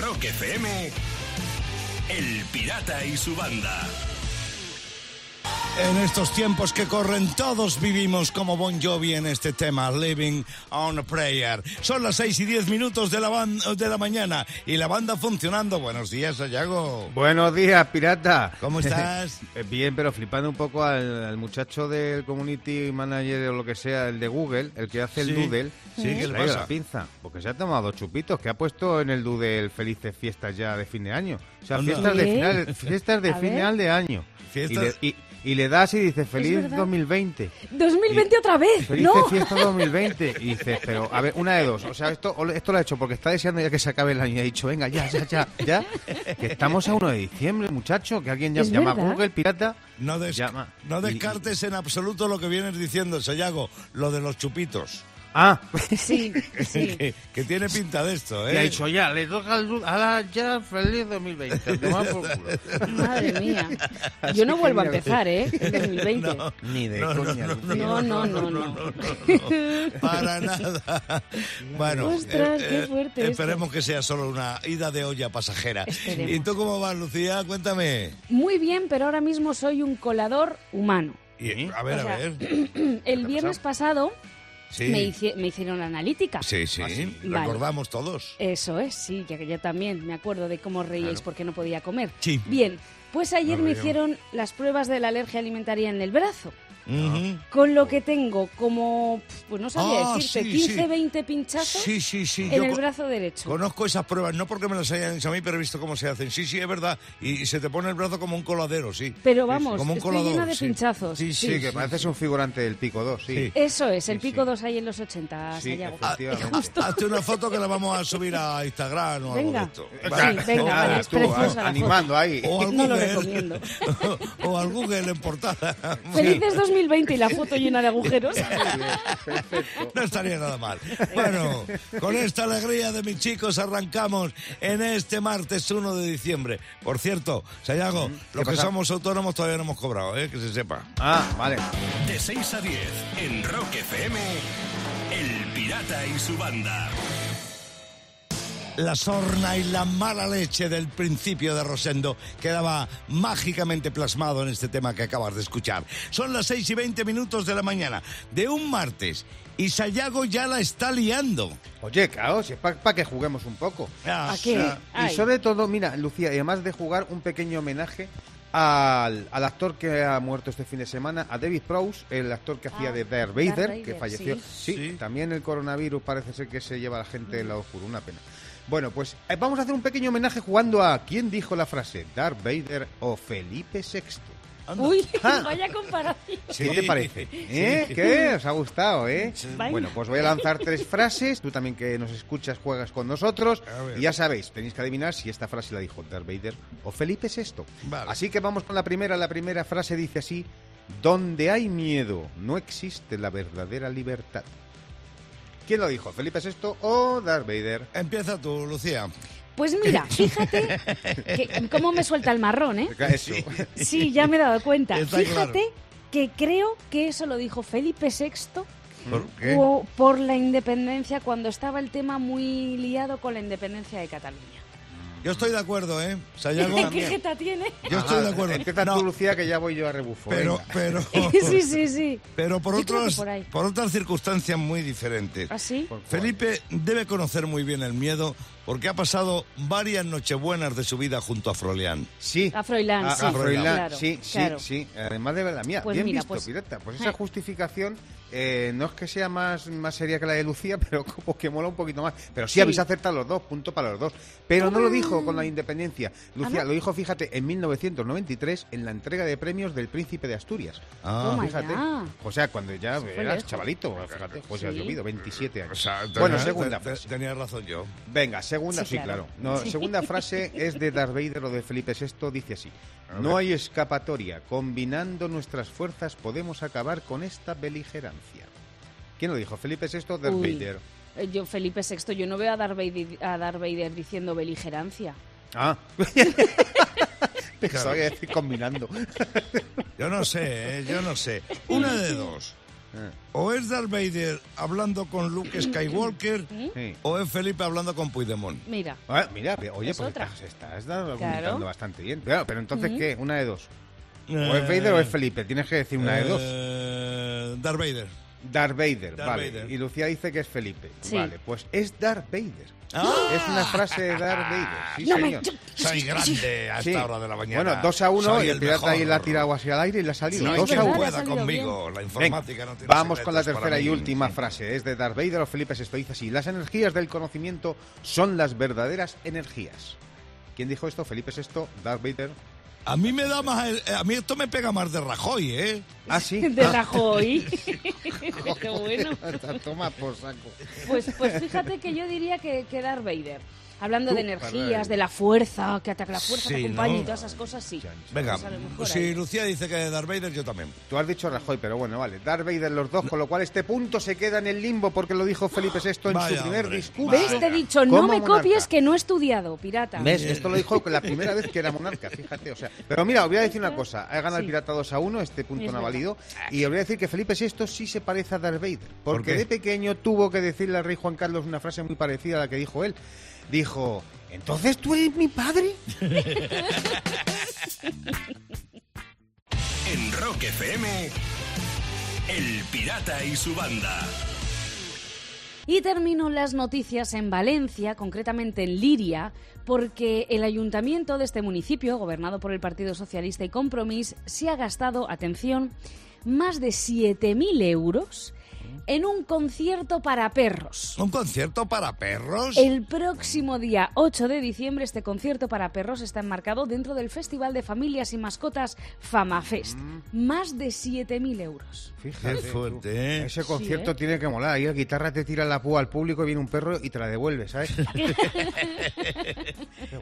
Rock FM, El Pirata y su banda. En estos tiempos que corren, todos vivimos como Bon Jovi en este tema, Living on a Prayer. Son las 6 y 10 minutos de la, ban- de la mañana y la banda funcionando. Buenos días, Sayago. Buenos días, pirata. ¿Cómo estás? Eh, Bien, pero flipando un poco al, al muchacho del community manager o lo que sea, el de Google, el que hace el doodle. Sí, ¿qué le pasa? la pinza, porque se ha tomado chupitos, que ha puesto en el doodle felices fiestas ya de fin de año. O sea, fiestas de, final, fiestas de A ver. final de año. Fiestas- Y le, y- y le das y dice, feliz verdad. 2020. 2020 otra vez. Feliz No. fiesta 2020. Y dices, pero, a ver, una de dos. O sea, esto, esto lo ha hecho porque está deseando ya que se acabe el año y ha dicho, venga, ya, ya, ya, ya. Que estamos a 1 de diciembre, muchacho. Que alguien ya llama a. Google Pirata. No, des- Llama. no Y- descartes en absoluto lo que vienes diciendo, Sayago, lo de los chupitos. Ah, Sí, sí. que, que tiene pinta de esto, ¿eh? y ha dicho, ya, le toca al ahora ya, feliz 2020. Toma por culo. Madre mía. Yo no vuelvo a empezar, ¿eh? En 2020. No, Ni de no, no, coña. no. No, no, no, no. Para nada. Bueno, eh, Ostras, qué fuerte esto. esperemos que sea solo una ida de olla pasajera. Esperemos. ¿Y tú cómo vas, Lucía? Cuéntame. Muy bien, pero ahora mismo soy un colador humano. Y- a ver, O sea, a ver. El viernes pasado Sí, me, hici- me hicieron la analítica. sí, sí, Ah, sí. Vale. recordamos todos. Eso es, sí, que que yo también me acuerdo de cómo reíais porque no podía comer. Sí. Bien, pues ayer No me hicieron las pruebas de la alergia alimentaria en el brazo. Con lo que tengo como, pues no sabía Ah, decirte, sí, 15, sí. 20 pinchazos Sí, sí, sí. en yo el brazo derecho. Conozco esas pruebas, no porque me las hayan hecho a mí, pero he visto cómo se hacen. Sí, sí, es verdad. Y, y se te pone el brazo como un coladero, sí. Pero vamos, como un estoy colador, llena de sí. pinchazos. Sí, sí, Sí, que pareces un figurante del Pico 2, sí. Sí. Eso es, el Sí, pico sí. 2 ahí en los 80, Sí, Sayago. efectivamente. Ah, justo. Hazte una foto que la vamos a subir a Instagram o Venga. algo de esto. Sí, venga, Nada, vale, es tú, preciosa la animando ahí. O al No lo Google. recomiendo. o al Google en portada. Felices 2020 y la foto llena de agujeros. Perfecto. No estaría nada mal. Bueno, con esta alegría de mis chicos arrancamos en este martes 1 de diciembre. Por cierto, Sayago, los que somos autónomos todavía no hemos cobrado, ¿eh? que se sepa. Ah, vale. De 6 a 10 en Rock FM, El Pirata y su banda. La sorna y la mala leche del principio de Rosendo quedaba mágicamente plasmado en este tema que acabas de escuchar. Son las 6 y 20 minutos de la mañana de un martes y Sayago ya la está liando. Oye, claro, si es para que juguemos un poco. Ah, ¿A qué? Y sobre todo, mira, Lucía, además de jugar un pequeño homenaje al, al actor que ha muerto este fin de semana, a David Prowse, el actor que hacía Ah, de Darth Vader, Darth Vader, que falleció. sí. Sí. Sí. también el coronavirus parece ser que se lleva a la gente del lado oscuro, una pena. Bueno, pues eh, vamos a hacer un pequeño homenaje jugando a ¿Quién dijo la frase? ¿Darth Vader o Felipe VI? anda. Uy, Ah. vaya comparación. ¿Qué te parece? ¿Eh? ¿Qué? ¿Os ha gustado, eh? Bueno, pues voy a lanzar tres frases. Tú también que nos escuchas juegas con nosotros. Y ya sabéis, tenéis que adivinar si esta frase la dijo Darth Vader o Felipe VI. Vale. Así que vamos con la primera. La primera frase dice así: Donde hay miedo, no existe la verdadera libertad. ¿Quién lo dijo? ¿Felipe VI o Darth Vader? Empieza tú, Lucía. Pues mira, fíjate que, cómo me suelta el marrón, ¿eh? Eso. Sí, ya me he dado cuenta. Está Fíjate claro. que creo que eso lo dijo Felipe VI ¿Por qué? o- por la independencia, cuando estaba el tema muy liado con la independencia de Cataluña. Yo estoy de acuerdo, ¿eh? Sayago, ¿Qué jeta tiene? yo estoy de acuerdo. Empieza No, tú, Lucía, que ya voy yo a rebufo. pero, venga. pero, sí, sí, sí. pero por, otras, por otras circunstancias muy diferentes. ¿Así? ¿Por cuál? Felipe debe conocer muy bien el miedo porque ha pasado varias nochebuenas de su vida junto a Frolián. Sí. A Froilán, A- sí. a Froilán, claro, sí, sí, claro. sí. Además de la mía. Pues Bien mira, visto, pues- pirata. Pues esa Eh. justificación eh, no es que sea más, más seria que la de Lucía, pero como que mola un poquito más. Pero sí, Sí. habéis acertado los dos, punto para los dos. Pero no lo dijo con la independencia. Lucía Ah, ¿no? lo dijo, fíjate, en 1993 en la entrega de premios del Príncipe de Asturias. Ah, Toma Fíjate. ya. O sea, cuando ya eras chavalito, fíjate, pues ya ha Sí. llovido, 27 años. o sea, bueno, tenía- segunda te-. Tenía razón yo. Venga, segunda, Sí, sí, claro. claro. No, segunda frase es de Darth Vader o de Felipe VI, dice así. No hay escapatoria. Combinando nuestras fuerzas podemos acabar con esta beligerancia. ¿Quién lo dijo? ¿Felipe VI o Darth Uy. Vader? Eh, Yo, Felipe VI, yo no veo a Darth Vader, a Darth Vader diciendo beligerancia. Ah. Pensaba que decir combinando. Yo no sé, ¿eh? yo no sé. Una de dos. O es Darth Vader hablando con Luke Skywalker, Sí. o es Felipe hablando con Puigdemont. Mira, Ah, mira, oye, Es pues otra. estás, estás Claro. bastante bien. Pero, pero entonces, ¿qué? Una de dos. O es Vader o es Felipe. Tienes que decir una de dos. Eh, Darth Vader. Darth Vader, Darth vale. Vader. Y Lucía dice que es Felipe. Sí. Vale, pues es Darth Vader. Ah. Es una frase de Darth Vader. Sí, No me- señor. Soy grande a esta Sí. hora de la mañana. Bueno, 2 a 1 Soy y el pirata ahí mejor. la ha tirado así al aire y le ha salido. Sí, No hay 2 quien a verdad, 1. le ha pueda salido conmigo. La informática Venga, no tiene vamos con la secretos tercera para y mí. última frase. Es de Darth Vader o Felipe Sexto. Dice así: Las energías del conocimiento son las verdaderas energías. ¿Quién dijo esto? Felipe VI, Darth Vader. A mí me da más. el- A mí esto me pega más de Rajoy, ¿eh? Ah, sí. de Ah. Rajoy. Qué bueno. Toma por saco. Pues, pues fíjate que yo diría que, que Darth Vader. Hablando Tú, de energías, de la fuerza, que ataca la fuerza, Sí, te acompaña ¿no? y todas esas cosas, sí. Venga, Pues si ahí. Lucía dice que Darth Vader, yo también. Tú has dicho Rajoy, pero bueno, vale. Darth Vader los dos, con lo cual este punto se queda en el limbo porque lo dijo Felipe VI en Vaya, su primer hombre. discurso. ¿Ves? Te he dicho, no me monarca. copies que no he estudiado, pirata. ¿Ves? Esto lo dijo la primera vez que era monarca, fíjate. O sea, pero mira, os voy a decir una cosa. Ha ganado el. Pirata 2 a 1, este punto Es no ha verdad. valido. Y os voy a decir que Felipe VI sí se parece a Darth Vader. Porque de pequeño tuvo que decirle al rey Juan Carlos una frase muy parecida a la que dijo él. Dijo, ¿entonces tú eres mi padre? En Rock FM, El Pirata y su banda. Y termino las noticias en Valencia, concretamente en Liria, porque el ayuntamiento de este municipio, gobernado por el Partido Socialista y Compromís, se ha gastado, atención, más de 7.000 euros en un concierto para perros. ¿Un concierto para perros? El próximo día 8 de diciembre este concierto para perros está enmarcado dentro del Festival de Familias y Mascotas FamaFest. Más de 7.000 euros. Fíjate. Qué fuerte, tú. ¿eh? Ese concierto ¿eh? tiene que molar. Ahí la guitarra te tira la púa al público y viene un perro y te la devuelve, ¿sabes?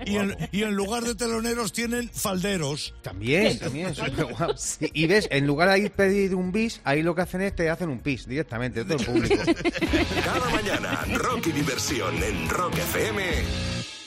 Y en, y en lugar de teloneros tienen falderos. También, también. súper guapo. Y, y ves, en lugar de ir pedir un bis, ahí lo que hacen es te hacen un pis directamente, todo el público. Cada mañana, rock y diversión en Rock FM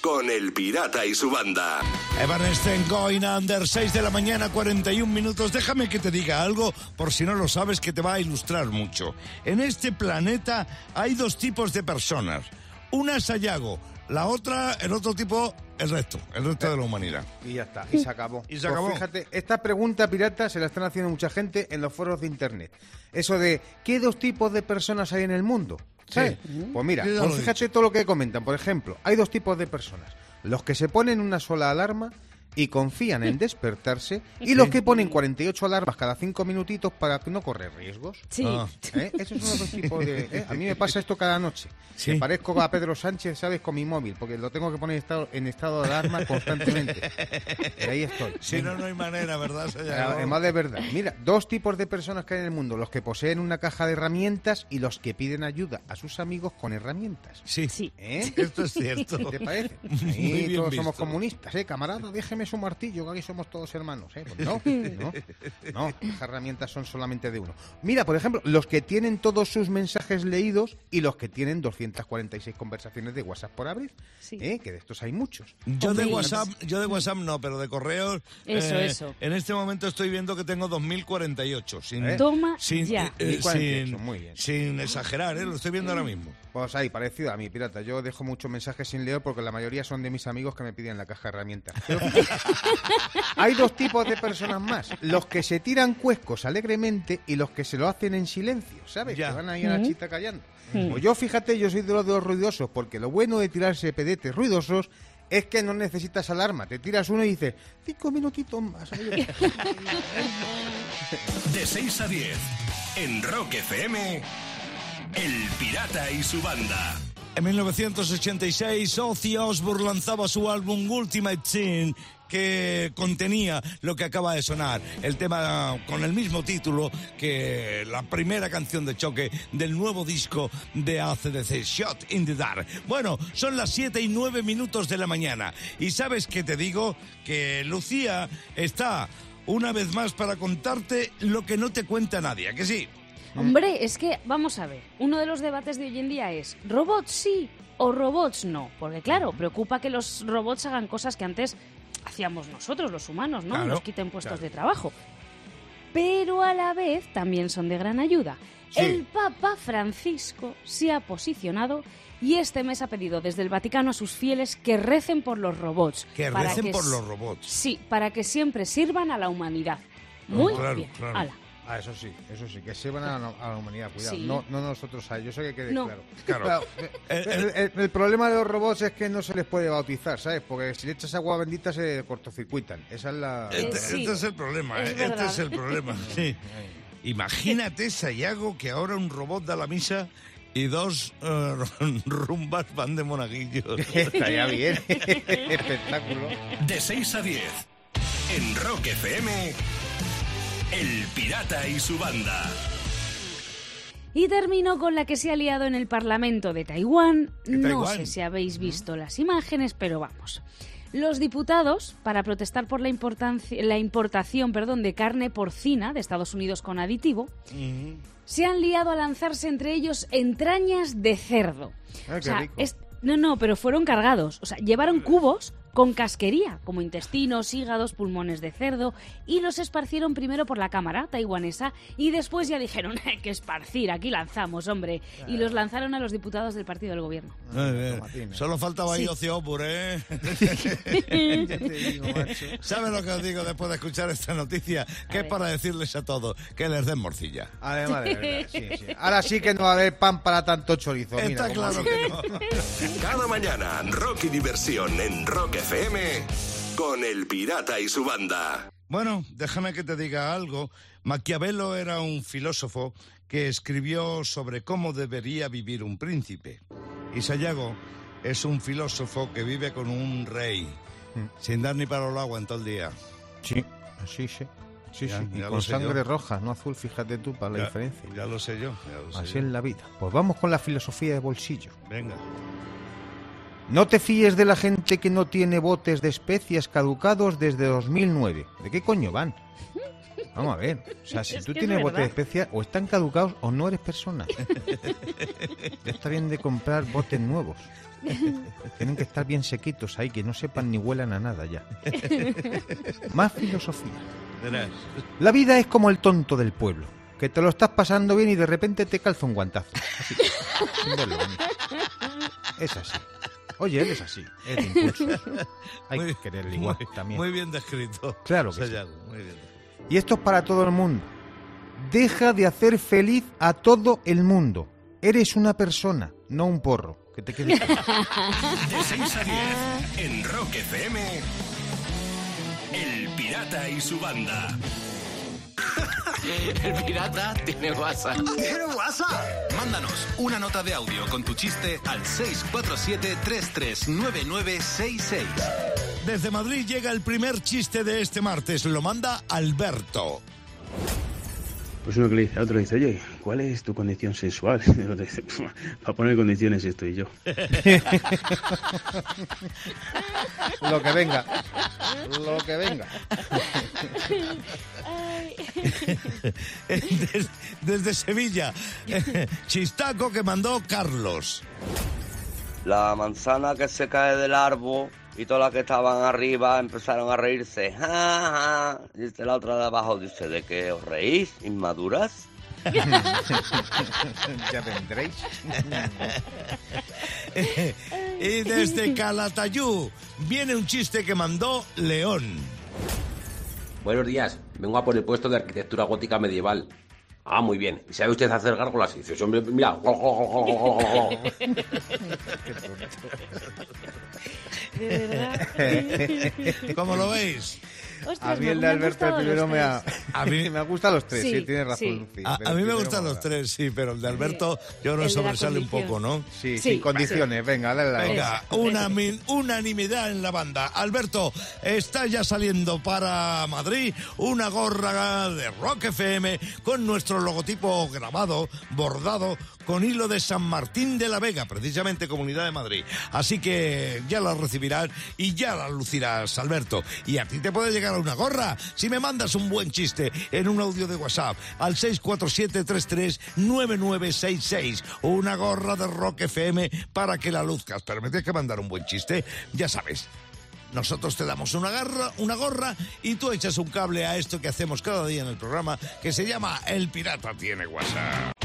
con El Pirata y su banda. Evanescent Going Under, 6 de la mañana, 41 minutos. Déjame que te diga algo, por si no lo sabes, que te va a ilustrar mucho. En este planeta hay dos tipos de personas. Una es Sayago, la otra, el otro tipo, el resto, el resto de la humanidad. Y ya está, y se acabó. Y se Pues acabó. fíjate, esta pregunta pirata se la están haciendo mucha gente en los foros de internet. Eso de, ¿qué dos tipos de personas hay en el mundo? ¿Sabes? Pues mira, pues fíjate todo lo que comentan. Por ejemplo, hay dos tipos de personas. Los que se ponen una sola alarma y confían en despertarse y los que ponen 48 alarmas cada 5 minutitos para no correr riesgos. Sí. Ah. ¿Eh? Esos son los dos tipos de... ¿eh? A mí me pasa esto cada noche. Sí. Me parezco a Pedro Sánchez, ¿sabes? Con mi móvil, porque lo tengo que poner en estado, en estado de alarma constantemente. Y ahí estoy. Si no, no hay manera, ¿verdad? Además de verdad. Mira, dos tipos de personas que hay en el mundo. Los que poseen una caja de herramientas y los que piden ayuda a sus amigos con herramientas. Sí, Sí. ¿Eh? esto es cierto. ¿Qué te parece? Muy bien todos visto. somos comunistas, ¿eh? Camarada, déjeme su martillo, que aquí somos todos hermanos, ¿eh? Pues no, no, no, las herramientas son solamente de uno. Mira, por ejemplo, los que tienen todos sus mensajes leídos y los que tienen 246 conversaciones de WhatsApp por abrir, Sí. ¿eh? Que de estos hay muchos. Yo de. WhatsApp, yo de WhatsApp no, pero de correos. Eso, eh, eso. En este momento estoy viendo que tengo 2048. Sin, ¿Eh? Toma sin, ya. eh, eh, 1048, sin, muy bien. sin exagerar, ¿eh? lo estoy viendo ahora mismo. Pues ahí, parecido a mí, pirata. Yo dejo muchos mensajes sin leer porque la mayoría son de mis amigos que me piden la caja de herramientas. Pero hay dos tipos de personas más. Los que se tiran cuescos alegremente y los que se lo hacen en silencio, ¿sabes? Ya. Que van ahí a la chita callando. Pues yo, fíjate, yo soy de los dos ruidosos porque lo bueno de tirarse pedetes ruidosos es que no necesitas alarma. Te tiras uno y dices, cinco minutitos más. ahí". De 6 a 10 en Rock FM, El Pirata y su banda. En 1986, Ozzy Osbourne lanzaba su álbum Ultimate Sin, que contenía lo que acaba de sonar, el tema con el mismo título que la primera canción de choque del nuevo disco de ACDC, Shot in the Dark. Bueno, son las 7 y 9 minutos de la mañana. Y sabes que te digo que Lucía está una vez más para contarte lo que no te cuenta nadie, ¿a que sí? Hombre, es que, vamos a ver, uno de los debates de hoy en día es, ¿robots sí o robots no? Porque claro, preocupa que los robots hagan cosas que antes hacíamos nosotros, los humanos, ¿no? Claro, Nos quiten puestos claro. de trabajo. pero a la vez también son de gran ayuda. El Papa Francisco se ha posicionado y este mes ha pedido desde el Vaticano a sus fieles que recen por los robots. Que recen que por los robots. Sí, para que siempre sirvan a la humanidad. Muy claro, bien. claro. Ala. Ah, eso sí, eso sí, que se van a la, a la humanidad, cuidado. Sí. No, no nosotros a ellos, eso que quede No. claro. Claro. El, el- el- problema de los robots es que no se les puede bautizar, ¿sabes? Porque si le echas agua bendita se cortocircuitan. Esa es la... Eh, Este, sí. este es el problema, Es ¿eh? este es el problema. Sí. Imagínate, Sayago, que ahora un robot da la misa y dos eh, rumbas van de monaguillos. Estaría bien. Espectáculo. De 6 a 10. En Rock FM. El Pirata y su banda. Y termino con la que se ha liado en el Parlamento de Taiwán. ¿Qué No Taiwán? sé si habéis visto las imágenes, pero vamos. Los diputados, para protestar por la, importancia- la importación perdón, de carne porcina de Estados Unidos con aditivo, se han liado a lanzarse entre ellos entrañas de cerdo. Ah, qué O sea, rico. es- no, no, pero fueron cargados. O sea, llevaron cubos con casquería, como intestinos, hígados, pulmones de cerdo, y los esparcieron primero por la cámara taiwanesa y después ya dijeron, "Hay que esparcir, aquí lanzamos, hombre. Y los lanzaron a los diputados del partido del gobierno. Eh, eh, Tomatines. Solo faltaba ahí Sí. Ocio Opure, ¿eh? ¿Sabes lo que os digo después de escuchar esta noticia? Que es para decirles a todos que les den morcilla. Además, de verdad, sí, sí. Ahora sí que no va a haber pan para tanto chorizo. Está claro que no. Cada mañana, Rock y diversión en Rock FM. Con el Pirata y su banda. Bueno, déjame que te diga algo. Maquiavelo era un filósofo que escribió sobre cómo debería vivir un príncipe. Y Sayago es un filósofo que vive con un rey, sin dar ni para el agua en todo el día. Sí, sí, sí. Sí, Ya, sí. Y ya con sé sangre yo. roja, no azul, fíjate tú, para la Ya- diferencia. Ya lo sé yo. ya lo sé Así yo. es la vida. Pues vamos con la filosofía de bolsillo. Venga. No te fíes de la gente que no tiene botes de especias caducados desde 2009. ¿De qué coño van? Vamos a ver. O sea, si Es tú tienes botes de especias, o están caducados o no eres persona. Ya está bien de comprar botes nuevos. Tienen que estar bien sequitos ahí, que no sepan ni huelan a nada ya. Más filosofía. La vida es como el tonto del pueblo, que te lo estás pasando bien y de repente te calza un guantazo. Así, sin verlo venir. Es así. Oye, él es así, es de. Hay Muy- que quererle igual muy, también. Muy bien descrito. Claro que sí. Sayago, muy bien. Y esto es para todo el mundo. Deja de hacer feliz a todo el mundo. Eres una persona, no un porro. Que te quede. De 6 a 10. En Rock FM. El Pirata y su banda. El pirata tiene WhatsApp. ¿Tiene WhatsApp? Mándanos una nota de audio con tu chiste al 647-339966. Desde Madrid llega el primer chiste de este martes. Lo manda Alberto. Pues uno que le dice a otro, le dice, oye, ¿cuál es tu condición sexual? Y el otro dice, para poner condiciones estoy yo. Lo que venga. Lo que venga. Des- Desde Sevilla. Chistaco que mandó Carlos. La manzana que se cae del árbol y todas las que estaban arriba empezaron a reírse. Ja, ja. Dice la otra de abajo, dice, ¿de qué os reís? ¿Inmaduras? ya vendréis. Y desde Calatayud viene un chiste que mandó León. Buenos días, vengo a por el puesto de arquitectura gótica medieval. Ah, muy bien. ¿Y sabe usted hacer gárgolas? Y dice, hombre, mira. De verdad. ¿Cómo lo veis? Ostras, A mí me- el de Alberto primero los me ha... tres. A mí me gustan los tres, sí, Sí, tienes razón, sí. A, mí me gustan los tres, sí, pero el de Alberto yo la sobresale un poco, ¿no? Sí, Sí, sin condiciones, venga, dale la Venga, una min- unanimidad en la banda. Alberto, está ya saliendo para Madrid una gorra de Rock FM con nuestro logotipo grabado, bordado, con hilo de San Martín de la Vega, precisamente Comunidad de Madrid. Así que ya la recibirás y ya la lucirás, Alberto. Y a ti te puede llegar una gorra si me mandas un buen chiste en un audio de WhatsApp al 647339966 o una gorra de Rock FM para que la luzcas. Pero me tienes que mandar un buen chiste, ya sabes. nosotros te damos una, garra, una gorra y tú echas un cable a esto que hacemos cada día en el programa que se llama El Pirata tiene WhatsApp.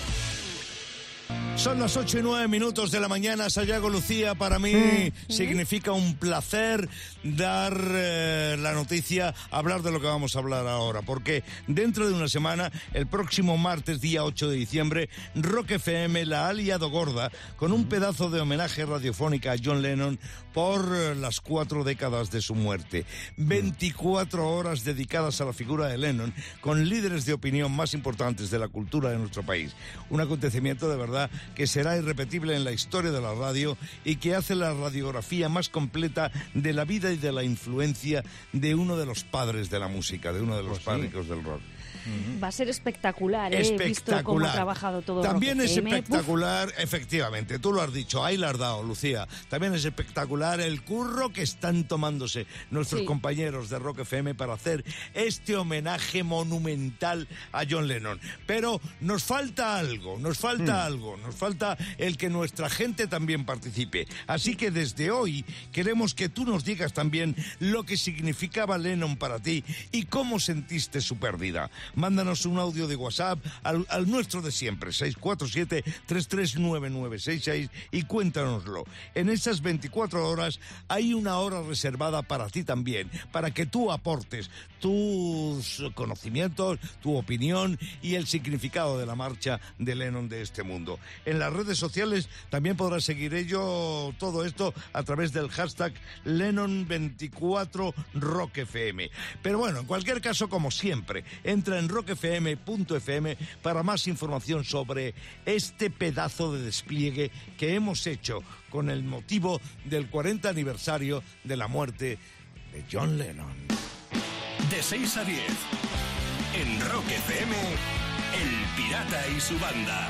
Son las 8 y 9 minutos de la mañana, Sayago Lucía. Para mí significa un placer dar eh, la noticia, hablar de lo que vamos a hablar ahora, porque dentro de una semana, el próximo martes, día 8 de diciembre, Rock FM la ha liado gorda con un pedazo de homenaje radiofónica a John Lennon por eh, las cuatro décadas de su muerte. 24 horas dedicadas a la figura de Lennon, con líderes de opinión más importantes de la cultura de nuestro país. Un acontecimiento de verdad que será irrepetible en la historia de la radio y que hace la radiografía más completa de la vida y de la influencia de uno de los padres de la música, de uno de los padres del rock. Va a ser espectacular, ¿eh? He visto cómo ha trabajado todo También Rock es FM. espectacular, efectivamente, tú lo has dicho, ahí la has dado, Lucía. También es espectacular el curro que están tomándose nuestros Sí. compañeros de Rock FM para hacer este homenaje monumental a John Lennon. Pero nos falta algo, nos falta algo, nos falta el que nuestra gente también participe. Así que desde hoy queremos que tú nos digas también lo que significaba Lennon para ti y cómo sentiste su pérdida. Mándanos un audio de WhatsApp al, al nuestro de siempre, 647-339966 y cuéntanoslo. En esas 24 horas hay una hora reservada para ti también, para que tú aportes tus conocimientos, tu opinión y el significado de la marcha de Lennon de este mundo. En las redes sociales también podrás seguir ello, todo esto a través del hashtag Lennon24RockFM. Pero bueno, en cualquier caso, como siempre, entra en rockfm.fm para más información sobre este pedazo de despliegue que hemos hecho con el motivo del 40 aniversario de la muerte de John Lennon. De 6 a 10. En Rock FM, El Pirata y su banda.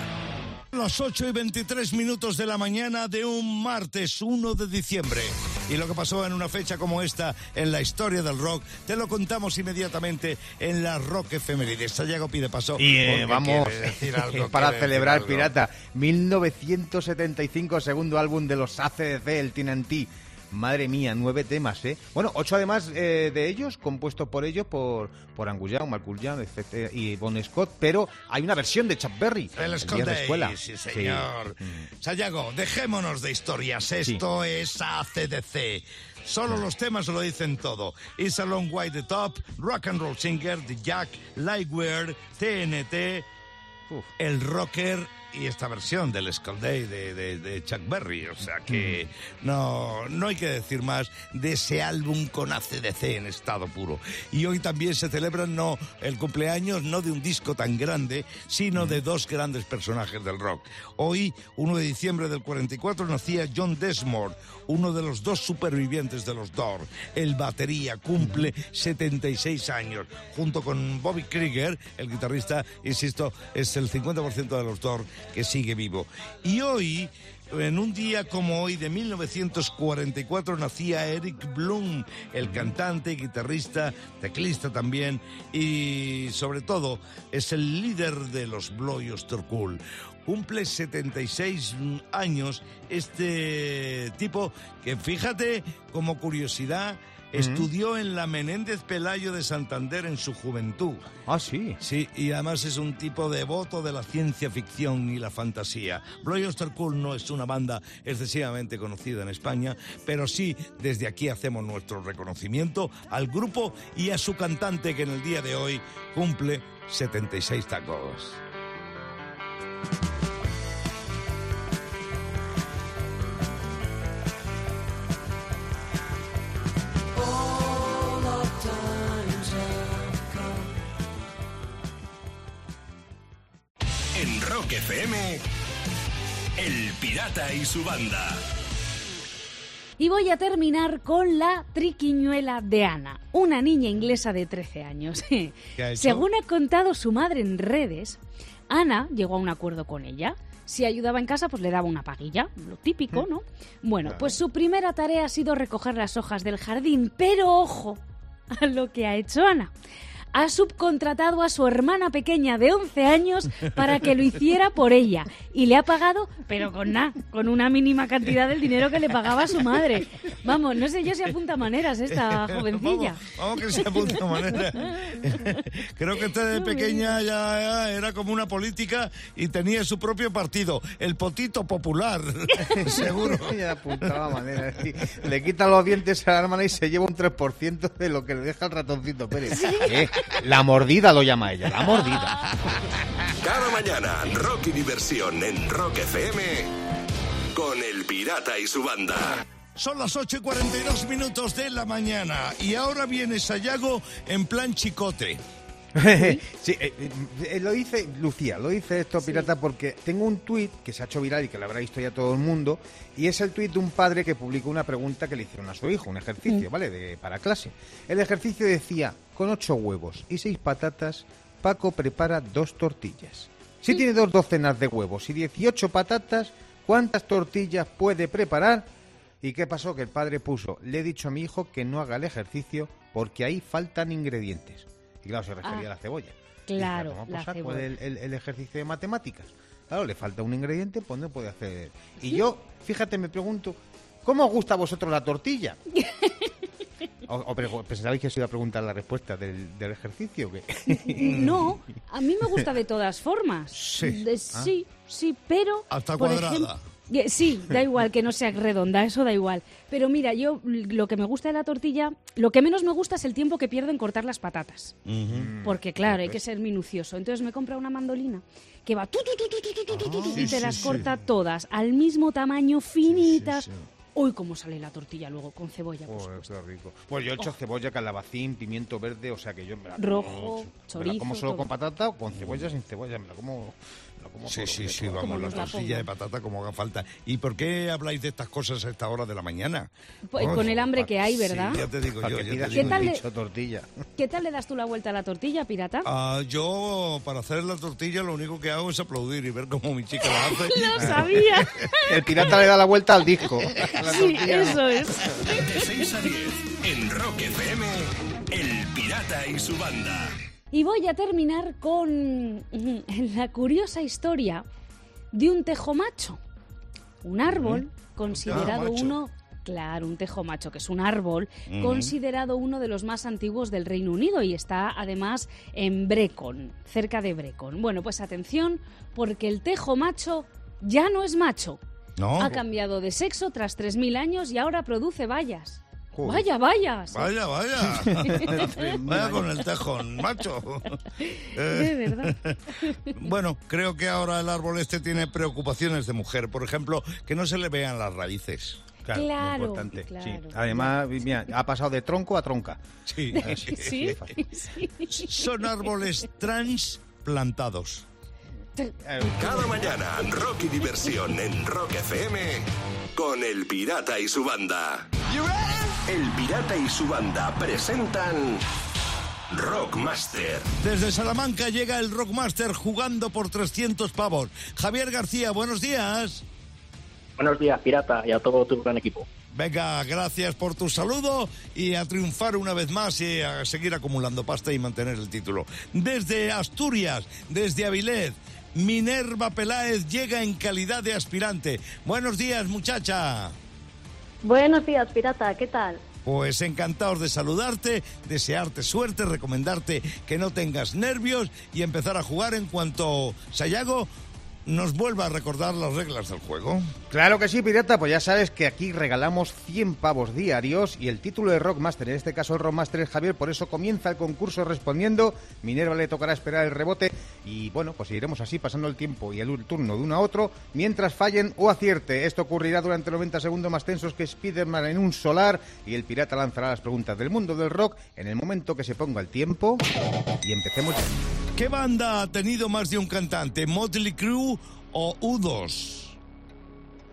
Las 8 y 23 minutos de la mañana de un martes 1 de diciembre. Y lo que pasó en una fecha como esta en la historia del rock, te lo contamos inmediatamente en la Rock Efemérides. Sayago pide paso. Y eh, vamos, quiere decir algo, para decir celebrar algo. Pirata, 1975, segundo álbum de los ACDC, el TNT. Madre mía, nueve temas, ¿eh? Bueno, ocho además eh, de ellos, compuestos por ellos, por, por Young, etc., y Bon Scott, pero hay una versión de Chuck Berry. El día Scott de Day, escuela. sí señor. Sayago, dejémonos de historias. Esto es ACDC. Solo los temas lo dicen todo. It's a Long Way the Top, Rock and Roll Singer, The Jack, Lightwear, TNT, Uf. El Rocker y esta versión del Skull Day de, de- de Chuck Berry. O sea que no, no hay que decir más de ese álbum con ACDC en estado puro. Y hoy también se celebra no el cumpleaños no de un disco tan grande, sino de dos grandes personajes del rock. Hoy, 1 de diciembre del 44, nacía John Desmond, uno de los dos supervivientes de los Doors. El batería cumple 76 años. Junto con Bobby Krieger, el guitarrista, insisto, es el 50% de los Doors que sigue vivo. Y hoy, en un día como hoy de 1944, nacía Eric Bloom, el cantante, guitarrista, teclista también, y sobre todo es el líder de los Blow Cool. Cumple 76 años este tipo que, fíjate, como curiosidad, estudió en la Menéndez Pelayo de Santander en su juventud. Ah, sí. Sí, y además es un tipo devoto de la ciencia ficción y la fantasía. Bloy Cool no es una banda excesivamente conocida en España, pero sí desde aquí hacemos nuestro reconocimiento al grupo y a su cantante que en el día de hoy cumple 76 tacos. Rock FM, El Pirata y su banda. Y voy a terminar con la triquiñuela de Ana, una niña inglesa de 13 años. ¿Qué ha hecho? Según ha contado su madre en redes, Ana llegó a un acuerdo con ella. Si ayudaba en casa, pues le daba una paguilla, lo típico, ¿no? Bueno, pues su primera tarea ha sido recoger las hojas del jardín, pero ojo a lo que ha hecho Ana. Ha subcontratado a su hermana pequeña de 11 años para que lo hiciera por ella. Y le ha pagado, pero con nada, con una mínima cantidad del dinero que le pagaba a su madre. Vamos, no sé yo si apunta maneras esta jovencilla. Vamos, vamos que se apunta manera. Creo que esta de pequeña ya, era como una política y tenía su propio partido, el Potito Popular. Seguro. Ya apuntaba manera. sí. Le quita los dientes a la hermana y se lleva un 3% de lo que le deja el ratoncito Pérez. Eh, La mordida lo llama ella, la mordida. Cada mañana, Rocky Diversión en Rock FM con El Pirata y su banda. Son las 8 y 42 minutos de la mañana y ahora viene Sayago en plan chicote. sí, eh, eh, lo dice Lucía, lo dice esto pirata porque tengo un tuit que se ha hecho viral y que lo habrá visto ya todo el mundo y es el tuit de un padre que publicó una pregunta que le hicieron a su hijo, un ejercicio, ¿vale? De, para clase. El ejercicio decía, con ocho huevos y seis patatas, Paco prepara dos tortillas. Si tiene dos docenas de huevos y 18 patatas, ¿cuántas tortillas puede preparar? ¿Y qué pasó? Que el padre puso, le he dicho a mi hijo que no haga el ejercicio porque ahí faltan ingredientes. Y claro, se refería Ah, a la cebolla. claro, Y toma por la saco cebolla. El, el- el ejercicio de matemáticas. Claro, le falta un ingrediente, pues no puede hacer. Y yo, fíjate, me pregunto, ¿cómo os gusta a vosotros la tortilla? ¿O, o pensabais que os iba a preguntar la respuesta del, del ejercicio? No, a mí me gusta de todas formas. Sí. De- sí, sí, pero... Hasta por cuadrada. Eh, sí, da igual que no sea redonda, eso da igual. Pero mira, yo lo que me gusta de la tortilla, lo que menos me gusta es el tiempo que pierdo en cortar las patatas. Porque claro, hay que ser minucioso. Entonces me compra una mandolina que va y te las corta todas al mismo tamaño, finitas. Hoy cómo sale la tortilla luego con cebolla. Oh, por está rico. Pues yo he hecho oh. cebolla, calabacín, pimiento verde, o sea que yo me la rojo, como, como solo con patata o con cebolla sin cebolla, me la como como Sí, sí, de sí, vamos, Como la tortilla de patata como haga falta. ¿Y por qué habláis de estas cosas a esta hora de la mañana? Pues Oh, con el hambre que hay, sí, ¿verdad? ya te digo yo, ya te digo ¿Qué tal yo. le- dicho tortilla. ¿Qué tal le das tú la vuelta a la tortilla, pirata? Ah, yo, para hacer la tortilla, lo único que hago es aplaudir y ver cómo mi chica la hace. Lo sabía. El pirata le da la vuelta al disco. La Sí, eso es. De 6 a 10 en Rock FM, El Pirata y su banda. Y voy a terminar con la curiosa historia de un tejo macho. Un árbol considerado uno, claro, un tejo macho, que es un árbol considerado uno de los más antiguos del Reino Unido y está además en Brecon, cerca de Brecon. Bueno, pues atención, porque el tejo macho ya no es macho. ¿No? Ha cambiado de sexo tras 3.000 años y ahora produce bayas. Joder. Vaya, vayas. Vaya, vaya. vaya con el tejón, macho. De verdad. Bueno, creo que ahora el árbol este tiene preocupaciones de mujer. Por ejemplo, que no se le vean las raíces. Claro, importante. claro. sí. Además, mira, ha pasado de tronco a tronca. Sí. Sí, sí. Son árboles transplantados. Cada mañana, Rocky Diversión en Rock FM con El Pirata y su banda. El Pirata y su banda presentan Rockmaster. Desde Salamanca llega el Rockmaster jugando por 300 pavos. Javier García, buenos días. Buenos días, Pirata, y a todo tu gran equipo. Venga, gracias por tu saludo y a triunfar una vez más y a seguir acumulando pasta y mantener el título. Desde Asturias, desde Avilés, Minerva Peláez llega en calidad de aspirante. Buenos días, muchacha. Buenos días, pirata, ¿qué tal? Pues encantados de saludarte, desearte suerte, recomendarte que no tengas nervios y empezar a jugar en cuanto Sayago nos vuelva a recordar las reglas del juego. Claro que sí, pirata, pues ya sabes que aquí regalamos 100 pavos diarios y el título de Rockmaster, en este caso el Rockmaster es Javier, por eso comienza el concurso respondiendo. Minerva le tocará esperar el rebote y bueno, pues iremos así pasando el tiempo y el turno de uno a otro mientras fallen o acierte. Esto ocurrirá durante 90 segundos más tensos que Spiderman en un solar y el pirata lanzará las preguntas del mundo del rock en el momento que se ponga el tiempo y empecemos ya. ¿Qué banda ha tenido más de un cantante? ¿Motley Crue o U2?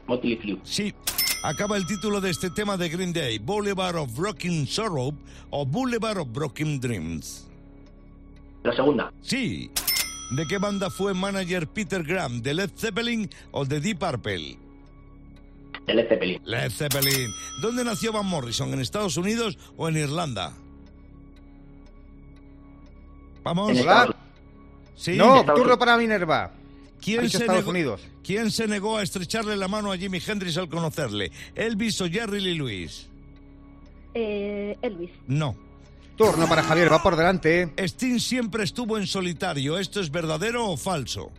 Motley Crue. Sí. Acaba el título de este tema de Green Day, Boulevard of Broken Sorrow o Boulevard of Broken Dreams. La segunda, Sí. ¿De qué banda fue manager Peter Graham? ¿De Led Zeppelin o de Deep Purple? de Led Zeppelin. Led Zeppelin. ¿Dónde nació Van Morrison? ¿En Estados Unidos o en Irlanda? Vamos. En Sí. No, Estados turno Unidos. para Minerva. ¿Quién se, Estados negó, Unidos. ¿Quién se negó a estrecharle la mano a Jimi Hendrix al conocerle? ¿Elvis o Jerry Lee Lewis? Eh, Elvis. No. Turno para Javier, va por delante. Sting siempre estuvo en solitario. ¿Esto es verdadero o falso?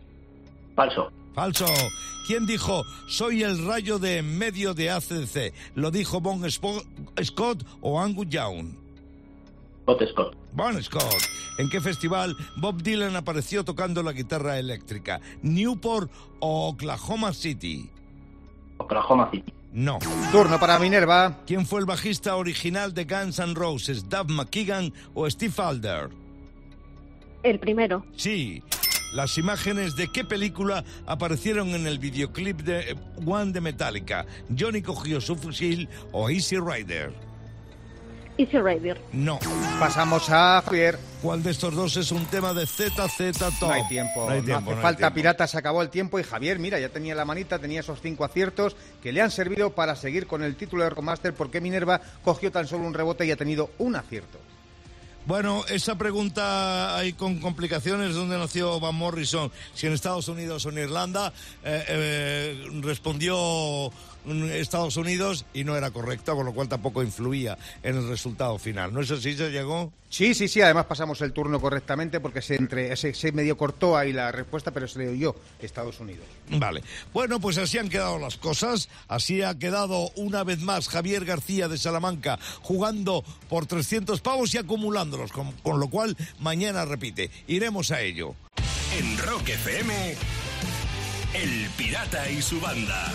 Falso. Falso. ¿Quién dijo soy el rayo de en medio de ACDC? ¿Lo dijo Bon Scott o Angus Young? Scott Scott. Bon Scott. ¿En qué festival Bob Dylan apareció tocando la guitarra eléctrica? ¿Newport o Oklahoma City? Oklahoma City. No. Turno para Minerva. ¿Quién fue el bajista original de Guns N' Roses? ¿Dave McKeegan o Steve Alder? El primero. Sí. Las imágenes de qué película aparecieron en el videoclip de One de Metallica. ¿Johnny cogió su fusil o Easy Rider? Easy Rider. No. Pasamos a Javier. ¿Cuál de estos dos es un tema de ZZ Top? No hay tiempo, No hay no tiempo, hace no hay falta, tiempo. pirata, se acabó el tiempo y Javier, mira, ya tenía la manita, tenía esos cinco aciertos que le han servido para seguir con el título de Rockmaster porque Minerva cogió tan solo un rebote y ha tenido un acierto. Bueno, esa pregunta hay con complicaciones. ¿Dónde nació Van Morrison? Si en Estados Unidos o en Irlanda. Eh, eh, respondió Estados Unidos y no era correcta, con lo cual tampoco influía en el resultado final. ¿No es así? ¿Se llegó? Sí, sí, sí, además pasamos el turno correctamente porque se, entre, se, se medio cortó ahí la respuesta, pero se le oyó Estados Unidos. Vale. Bueno, pues así han quedado las cosas. Así ha quedado una vez más Javier García de Salamanca jugando por 300 pavos y acumulándolos, con, con lo cual mañana repite. Iremos a ello. En Rock FM, El Pirata y su banda.